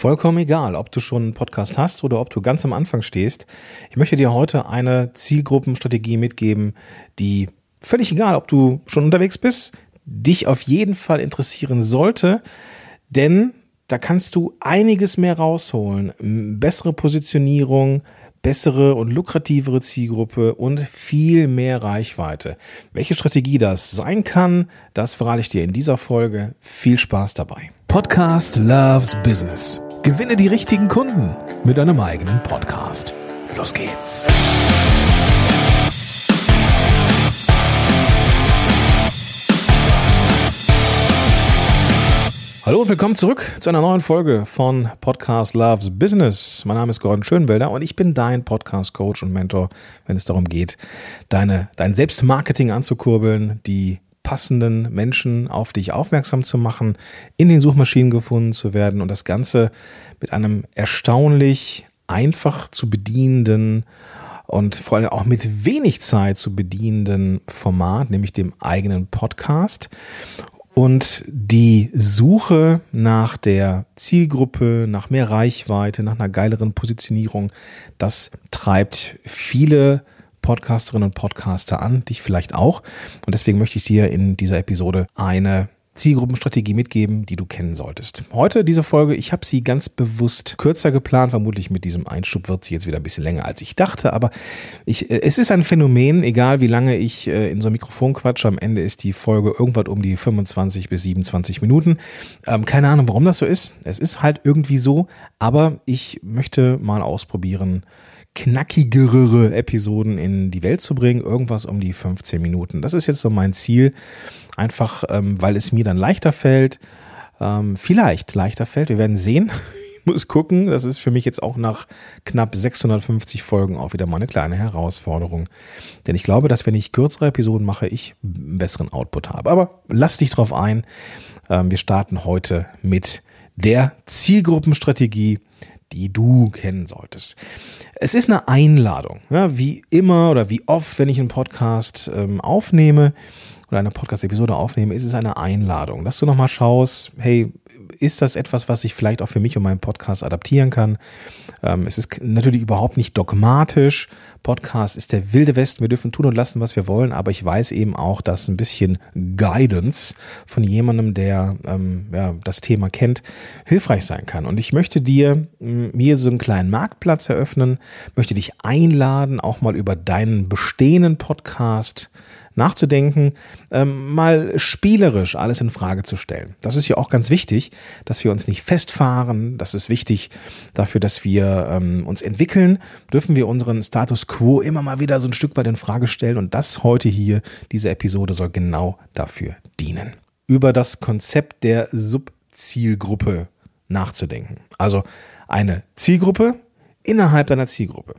Vollkommen egal, ob du schon einen Podcast hast oder ob du ganz am Anfang stehst. Ich möchte dir heute eine Zielgruppenstrategie mitgeben, die völlig egal, ob du schon unterwegs bist, dich auf jeden Fall interessieren sollte, denn da kannst du einiges mehr rausholen. Bessere Positionierung, bessere und lukrativere Zielgruppe und viel mehr Reichweite. Welche Strategie das sein kann, das verrate ich dir in dieser Folge. Viel Spaß dabei. Podcast Loves Business. Gewinne die richtigen Kunden mit deinem eigenen Podcast. Los geht's. Hallo und willkommen zurück zu einer neuen Folge von Podcast Loves Business. Mein Name ist Gordon Schönwelder und ich bin dein Podcast Coach und Mentor, wenn es darum geht, deine, dein Selbstmarketing anzukurbeln, die passenden Menschen auf dich aufmerksam zu machen, in den Suchmaschinen gefunden zu werden und das Ganze mit einem erstaunlich einfach zu bedienenden und vor allem auch mit wenig Zeit zu bedienenden Format, nämlich dem eigenen Podcast. Und die Suche nach der Zielgruppe, nach mehr Reichweite, nach einer geileren Positionierung, das treibt viele Podcasterinnen und Podcaster an, dich vielleicht auch. Und deswegen möchte ich dir in dieser Episode eine Zielgruppenstrategie mitgeben, die du kennen solltest. Heute diese Folge, ich habe sie ganz bewusst kürzer geplant. Vermutlich mit diesem Einschub wird sie jetzt wieder ein bisschen länger, als ich dachte. Aber ich, äh, es ist ein Phänomen, egal wie lange ich äh, in so ein Mikrofon quatsche, am Ende ist die Folge irgendwann um die 25 bis 27 Minuten. Ähm, keine Ahnung, warum das so ist. Es ist halt irgendwie so. Aber ich möchte mal ausprobieren, knackigere Episoden in die Welt zu bringen. Irgendwas um die 15 Minuten. Das ist jetzt so mein Ziel. Einfach, ähm, weil es mir dann leichter fällt. Ähm, vielleicht leichter fällt. Wir werden sehen. Ich muss gucken. Das ist für mich jetzt auch nach knapp 650 Folgen auch wieder mal eine kleine Herausforderung. Denn ich glaube, dass wenn ich kürzere Episoden mache, ich einen besseren Output habe. Aber lass dich drauf ein. Ähm, wir starten heute mit der Zielgruppenstrategie, die du kennen solltest. Es ist eine Einladung, ja, wie immer oder wie oft, wenn ich einen Podcast ähm, aufnehme oder eine Podcast-Episode aufnehme, ist es eine Einladung, dass du nochmal schaust, hey, ist das etwas, was ich vielleicht auch für mich und meinen Podcast adaptieren kann? Ähm, es ist natürlich überhaupt nicht dogmatisch. Podcast ist der wilde Westen. Wir dürfen tun und lassen, was wir wollen. Aber ich weiß eben auch, dass ein bisschen Guidance von jemandem, der ähm, ja, das Thema kennt, hilfreich sein kann. Und ich möchte dir mir so einen kleinen Marktplatz eröffnen, möchte dich einladen, auch mal über deinen bestehenden Podcast nachzudenken, ähm, mal spielerisch alles in Frage zu stellen. Das ist ja auch ganz wichtig, dass wir uns nicht festfahren. Das ist wichtig dafür, dass wir ähm, uns entwickeln. Dürfen wir unseren Status quo immer mal wieder so ein Stück weit in Frage stellen. Und das heute hier, diese Episode soll genau dafür dienen. Über das Konzept der Subzielgruppe nachzudenken. Also eine Zielgruppe innerhalb deiner Zielgruppe.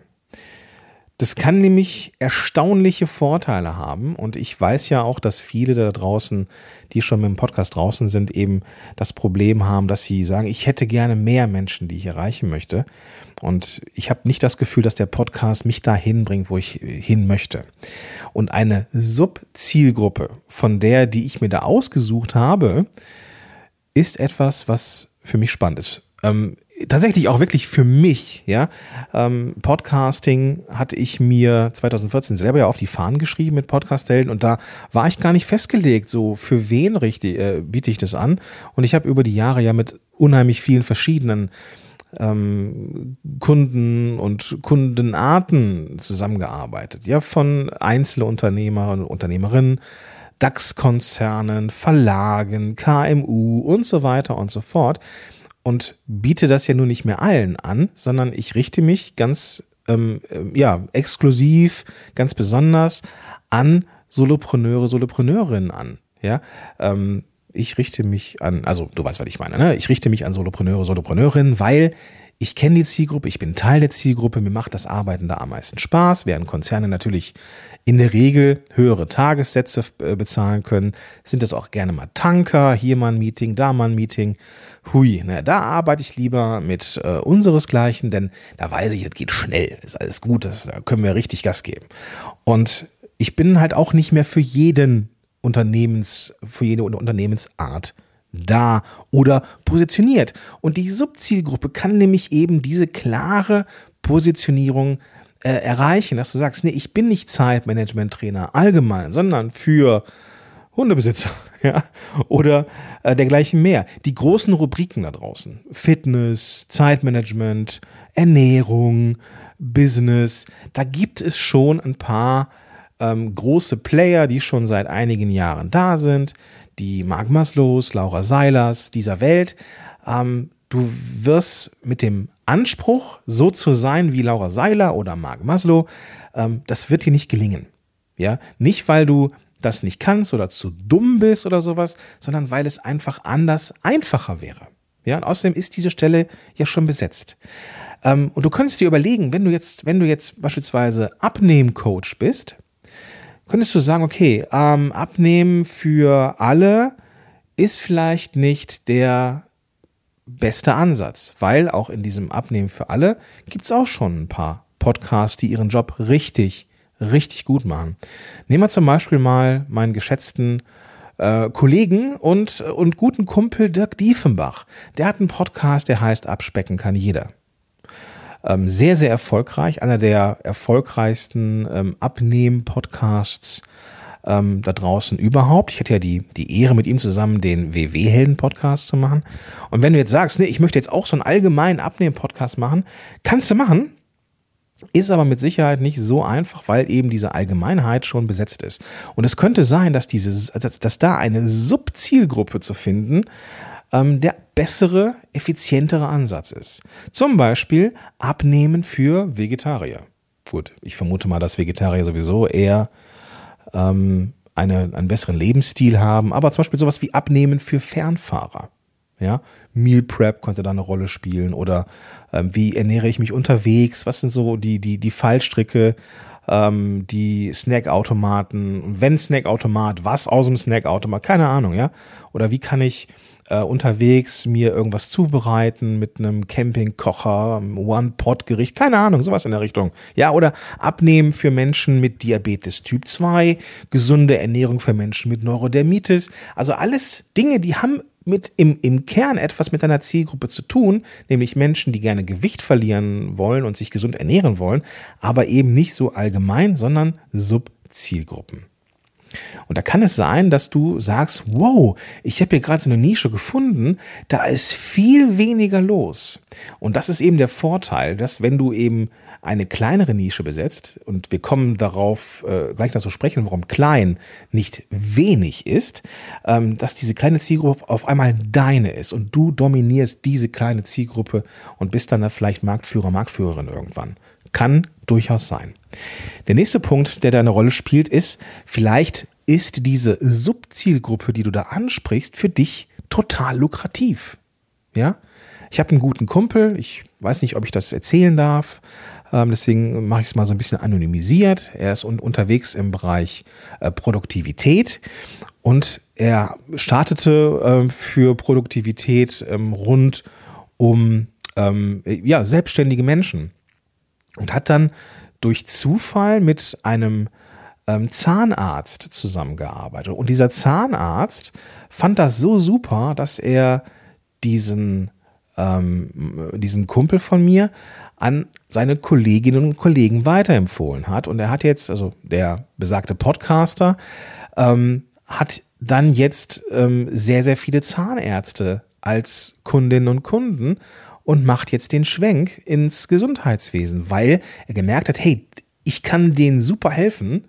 Das kann nämlich erstaunliche Vorteile haben. Und ich weiß ja auch, dass viele da draußen, die schon mit dem Podcast draußen sind, eben das Problem haben, dass sie sagen, ich hätte gerne mehr Menschen, die ich erreichen möchte. Und ich habe nicht das Gefühl, dass der Podcast mich dahin bringt, wo ich hin möchte. Und eine Subzielgruppe von der, die ich mir da ausgesucht habe, ist etwas, was für mich spannend ist. Ähm, tatsächlich auch wirklich für mich, ja. Ähm, Podcasting hatte ich mir 2014 selber ja auf die Fahnen geschrieben mit Podcast-Helden und da war ich gar nicht festgelegt, so für wen richtig, äh, biete ich das an. Und ich habe über die Jahre ja mit unheimlich vielen verschiedenen ähm, Kunden und Kundenarten zusammengearbeitet. Ja, von Einzelunternehmer und Unternehmerinnen, DAX-Konzernen, Verlagen, KMU und so weiter und so fort und biete das ja nun nicht mehr allen an, sondern ich richte mich ganz ähm, ähm, ja, exklusiv, ganz besonders an Solopreneure, Solopreneurinnen an. Ja, ähm, ich richte mich an, also du weißt, was ich meine, ne? Ich richte mich an Solopreneure, Solopreneurinnen, weil ich kenne die Zielgruppe, ich bin Teil der Zielgruppe, mir macht das Arbeiten da am meisten Spaß, während Konzerne natürlich in der Regel höhere Tagessätze äh, bezahlen können, sind das auch gerne mal Tanker, hier mal ein Meeting, da mal ein Meeting. Hui, na, da arbeite ich lieber mit äh, unseresgleichen, denn da weiß ich, es geht schnell, ist alles gut, das, da können wir richtig Gas geben. Und ich bin halt auch nicht mehr für jeden Unternehmens, für jede Unternehmensart da oder positioniert. Und die Subzielgruppe kann nämlich eben diese klare Positionierung äh, erreichen, dass du sagst, nee, ich bin nicht Zeitmanagement-Trainer allgemein, sondern für Hundebesitzer ja, oder äh, dergleichen mehr. Die großen Rubriken da draußen, Fitness, Zeitmanagement, Ernährung, Business, da gibt es schon ein paar ähm, große Player, die schon seit einigen Jahren da sind, die Mark Maslows, Laura Seilers dieser Welt. Ähm, du wirst mit dem Anspruch, so zu sein wie Laura Seiler oder Mark Maslow, ähm, das wird dir nicht gelingen. Ja, nicht weil du das nicht kannst oder zu dumm bist oder sowas, sondern weil es einfach anders einfacher wäre. Ja, und außerdem ist diese Stelle ja schon besetzt. Ähm, und du könntest dir überlegen, wenn du jetzt, wenn du jetzt beispielsweise Abnehmcoach bist, könntest du sagen, okay, ähm, Abnehmen für alle ist vielleicht nicht der beste Ansatz, weil auch in diesem Abnehmen für alle gibt es auch schon ein paar Podcasts, die ihren Job richtig richtig gut machen. Nehmen wir zum Beispiel mal meinen geschätzten äh, Kollegen und, und guten Kumpel Dirk Diefenbach. Der hat einen Podcast, der heißt Abspecken kann jeder. Ähm, sehr, sehr erfolgreich, einer der erfolgreichsten ähm, Abnehmen-Podcasts ähm, da draußen überhaupt. Ich hatte ja die, die Ehre, mit ihm zusammen den WW-Helden-Podcast zu machen. Und wenn du jetzt sagst, nee, ich möchte jetzt auch so einen allgemeinen Abnehmen-Podcast machen, kannst du machen. Ist aber mit Sicherheit nicht so einfach, weil eben diese Allgemeinheit schon besetzt ist. Und es könnte sein, dass, diese, dass da eine Subzielgruppe zu finden, ähm, der bessere, effizientere Ansatz ist. Zum Beispiel Abnehmen für Vegetarier. Gut, ich vermute mal, dass Vegetarier sowieso eher ähm, eine, einen besseren Lebensstil haben, aber zum Beispiel sowas wie Abnehmen für Fernfahrer. Ja, Meal Prep konnte da eine Rolle spielen oder ähm, wie ernähre ich mich unterwegs? Was sind so die, die, die Fallstricke, ähm, die Snackautomaten? Wenn Snackautomat, was aus dem Snackautomat? Keine Ahnung, ja? Oder wie kann ich äh, unterwegs mir irgendwas zubereiten mit einem Campingkocher, One-Pot-Gericht, keine Ahnung, sowas in der Richtung. Ja, oder abnehmen für Menschen mit Diabetes Typ 2, gesunde Ernährung für Menschen mit Neurodermitis. Also alles Dinge, die haben mit im, im Kern etwas mit deiner Zielgruppe zu tun, nämlich Menschen, die gerne Gewicht verlieren wollen und sich gesund ernähren wollen, aber eben nicht so allgemein, sondern Subzielgruppen. Und da kann es sein, dass du sagst, wow, ich habe hier gerade so eine Nische gefunden, da ist viel weniger los. Und das ist eben der Vorteil, dass wenn du eben eine kleinere Nische besetzt, und wir kommen darauf äh, gleich noch zu sprechen, warum klein nicht wenig ist, ähm, dass diese kleine Zielgruppe auf einmal deine ist und du dominierst diese kleine Zielgruppe und bist dann da vielleicht Marktführer, Marktführerin irgendwann. Kann durchaus sein. Der nächste Punkt, der da eine Rolle spielt, ist, vielleicht ist diese Subzielgruppe, die du da ansprichst, für dich total lukrativ. Ja? Ich habe einen guten Kumpel, ich weiß nicht, ob ich das erzählen darf, ähm, deswegen mache ich es mal so ein bisschen anonymisiert. Er ist un unterwegs im Bereich äh, Produktivität und er startete äh, für Produktivität ähm, rund um ähm, ja, selbstständige Menschen und hat dann durch Zufall mit einem ähm, Zahnarzt zusammengearbeitet. Und dieser Zahnarzt fand das so super, dass er diesen, ähm, diesen Kumpel von mir an seine Kolleginnen und Kollegen weiterempfohlen hat. Und er hat jetzt, also der besagte Podcaster, ähm, hat dann jetzt ähm, sehr, sehr viele Zahnärzte als Kundinnen und Kunden und macht jetzt den Schwenk ins Gesundheitswesen, weil er gemerkt hat, hey, ich kann denen super helfen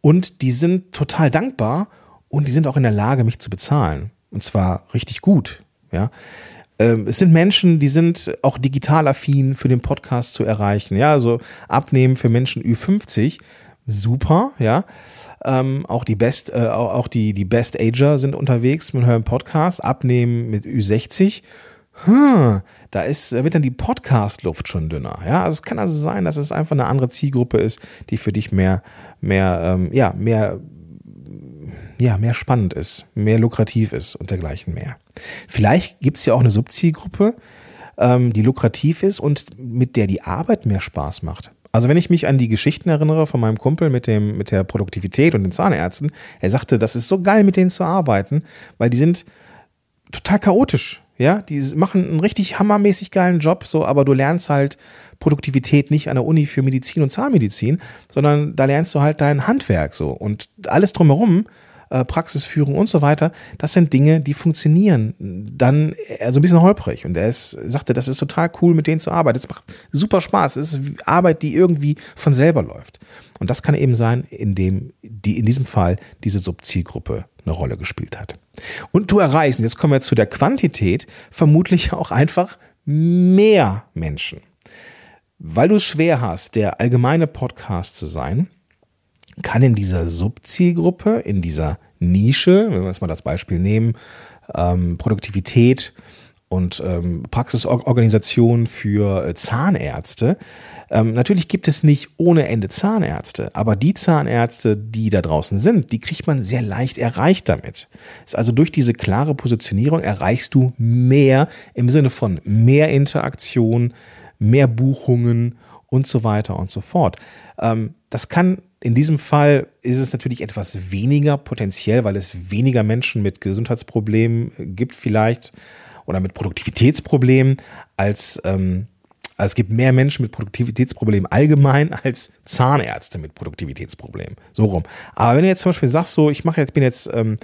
und die sind total dankbar und die sind auch in der Lage, mich zu bezahlen. Und zwar richtig gut. Ja. Ähm, es sind Menschen, die sind auch digital affin für den Podcast zu erreichen. Ja, also abnehmen für Menschen Ü50, super, ja. Ähm, auch die Best, äh, auch die, die Best Ager sind unterwegs mit eurem Podcast. Abnehmen mit Ü60 hm, da ist, wird dann die Podcast-Luft schon dünner. Ja, also es kann also sein, dass es einfach eine andere Zielgruppe ist, die für dich mehr, mehr, ähm, ja, mehr, ja, mehr spannend ist, mehr lukrativ ist und dergleichen mehr. Vielleicht gibt es ja auch eine Subzielgruppe, ähm, die lukrativ ist und mit der die Arbeit mehr Spaß macht. Also wenn ich mich an die Geschichten erinnere von meinem Kumpel mit dem, mit der Produktivität und den Zahnärzten, er sagte, das ist so geil, mit denen zu arbeiten, weil die sind total chaotisch. Ja, die machen einen richtig hammermäßig geilen Job, so, aber du lernst halt Produktivität nicht an der Uni für Medizin und Zahnmedizin, sondern da lernst du halt dein Handwerk so. Und alles drumherum äh, Praxisführung und so weiter, das sind Dinge, die funktionieren dann äh, so ein bisschen holprig. Und er ist, sagte, das ist total cool, mit denen zu arbeiten. Es macht super Spaß. Es ist Arbeit, die irgendwie von selber läuft. Und das kann eben sein, indem die in diesem Fall diese Subzielgruppe eine Rolle gespielt hat. Und du erreichst, jetzt kommen wir zu der Quantität, vermutlich auch einfach mehr Menschen. Weil du es schwer hast, der allgemeine Podcast zu sein, kann in dieser Subzielgruppe, in dieser Nische, wenn wir jetzt mal das Beispiel nehmen, ähm, Produktivität und ähm, Praxisorganisation für äh, Zahnärzte. Ähm, natürlich gibt es nicht ohne Ende Zahnärzte, aber die Zahnärzte, die da draußen sind, die kriegt man sehr leicht erreicht damit. Ist also durch diese klare Positionierung erreichst du mehr im Sinne von mehr Interaktion, mehr Buchungen und so weiter und so fort. Ähm, das kann in diesem Fall ist es natürlich etwas weniger potenziell, weil es weniger Menschen mit Gesundheitsproblemen gibt vielleicht oder mit Produktivitätsproblemen als ähm, also es gibt mehr Menschen mit Produktivitätsproblemen allgemein als Zahnärzte mit Produktivitätsproblemen. So rum. Aber wenn du jetzt zum Beispiel sagst, so, ich mache jetzt, bin jetzt ähm,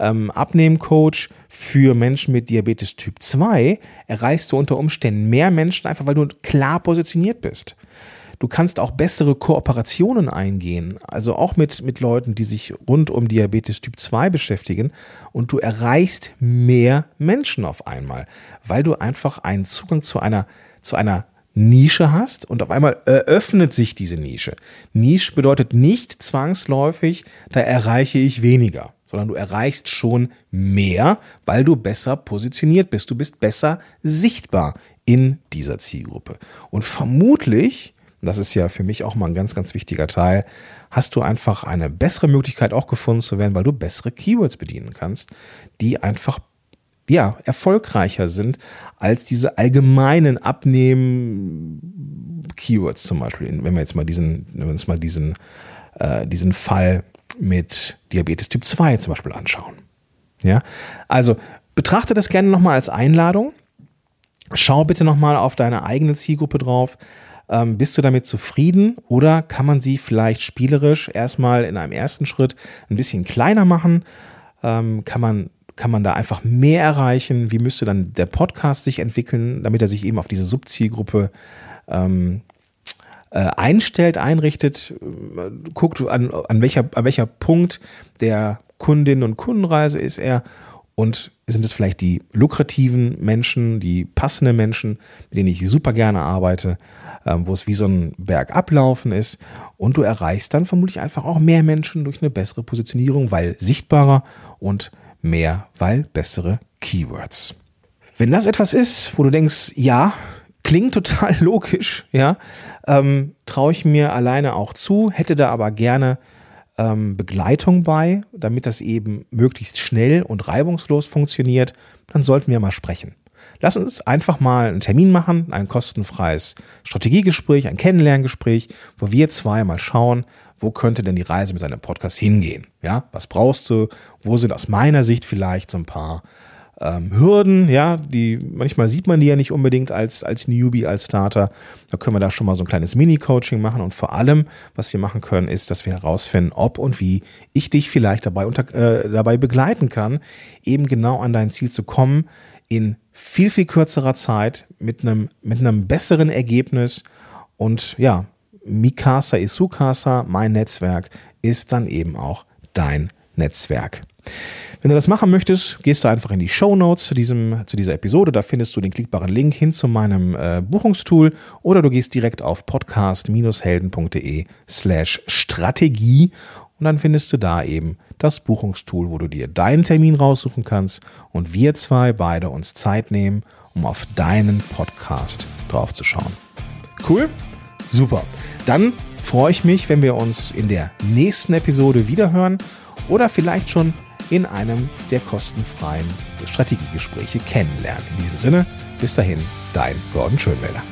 ähm, Abnehmcoach für Menschen mit Diabetes Typ 2, erreichst du unter Umständen mehr Menschen einfach, weil du klar positioniert bist. Du kannst auch bessere Kooperationen eingehen, also auch mit, mit Leuten, die sich rund um Diabetes Typ 2 beschäftigen und du erreichst mehr Menschen auf einmal, weil du einfach einen Zugang zu einer, zu einer Nische hast und auf einmal eröffnet sich diese Nische. Nische bedeutet nicht zwangsläufig, da erreiche ich weniger, sondern du erreichst schon mehr, weil du besser positioniert bist. Du bist besser sichtbar in dieser Zielgruppe. Und vermutlich das ist ja für mich auch mal ein ganz, ganz wichtiger Teil, hast du einfach eine bessere Möglichkeit auch gefunden zu werden, weil du bessere Keywords bedienen kannst, die einfach ja, erfolgreicher sind als diese allgemeinen Abnehmen-Keywords zum Beispiel. Wenn wir jetzt mal diesen, wenn wir uns mal diesen, äh, diesen Fall mit Diabetes Typ 2 zum Beispiel anschauen. Ja, also betrachte das gerne nochmal als Einladung. Schau bitte nochmal auf deine eigene Zielgruppe drauf. Ähm, bist du damit zufrieden oder kann man sie vielleicht spielerisch erstmal in einem ersten Schritt ein bisschen kleiner machen? Ähm, kann man kann man da einfach mehr erreichen? Wie müsste dann der Podcast sich entwickeln, damit er sich eben auf diese Subzielgruppe ähm, äh, einstellt, einrichtet? Guckt, an, an, welcher, an welcher Punkt der Kundinnen und Kundenreise ist er und sind es vielleicht die lukrativen Menschen, die passenden Menschen, mit denen ich super gerne arbeite, ähm, wo es wie so ein Berg ablaufen ist. Und du erreichst dann vermutlich einfach auch mehr Menschen durch eine bessere Positionierung, weil sichtbarer und mehr, weil bessere Keywords. Wenn das etwas ist, wo du denkst, ja, klingt total logisch, ja, ähm, traue ich mir alleine auch zu, hätte da aber gerne ähm, Begleitung bei, damit das eben möglichst schnell und reibungslos funktioniert, dann sollten wir mal sprechen. Lass uns einfach mal einen Termin machen, ein kostenfreies Strategiegespräch, ein Kennenlerngespräch, wo wir zwei mal schauen, wo könnte denn die Reise mit deinem Podcast hingehen? Ja, was brauchst du? Wo sind aus meiner Sicht vielleicht so ein paar ähm, Hürden, ja, die manchmal sieht man die ja nicht unbedingt als, als Newbie, als Starter. Da können wir da schon mal so ein kleines Mini-Coaching machen und vor allem, was wir machen können, ist, dass wir herausfinden, ob und wie ich dich vielleicht dabei, unter, äh, dabei begleiten kann, eben genau an dein Ziel zu kommen, in viel, viel kürzerer Zeit, mit einem, mit einem besseren Ergebnis und ja, Mikasa Isukasa, mein Netzwerk, ist dann eben auch dein Netzwerk. Wenn du das machen möchtest, gehst du einfach in die Show Notes zu, zu dieser Episode. Da findest du den klickbaren Link hin zu meinem äh, Buchungstool oder du gehst direkt auf podcast-helden.de slash Strategie und dann findest du da eben das Buchungstool, wo du dir deinen Termin raussuchen kannst und wir zwei beide uns Zeit nehmen, um auf deinen Podcast draufzuschauen. Cool? Super. Dann freue ich mich, wenn wir uns in der nächsten Episode wiederhören oder vielleicht schon in einem der kostenfreien Strategiegespräche kennenlernen. In diesem Sinne, bis dahin, dein Gordon Schönwälder.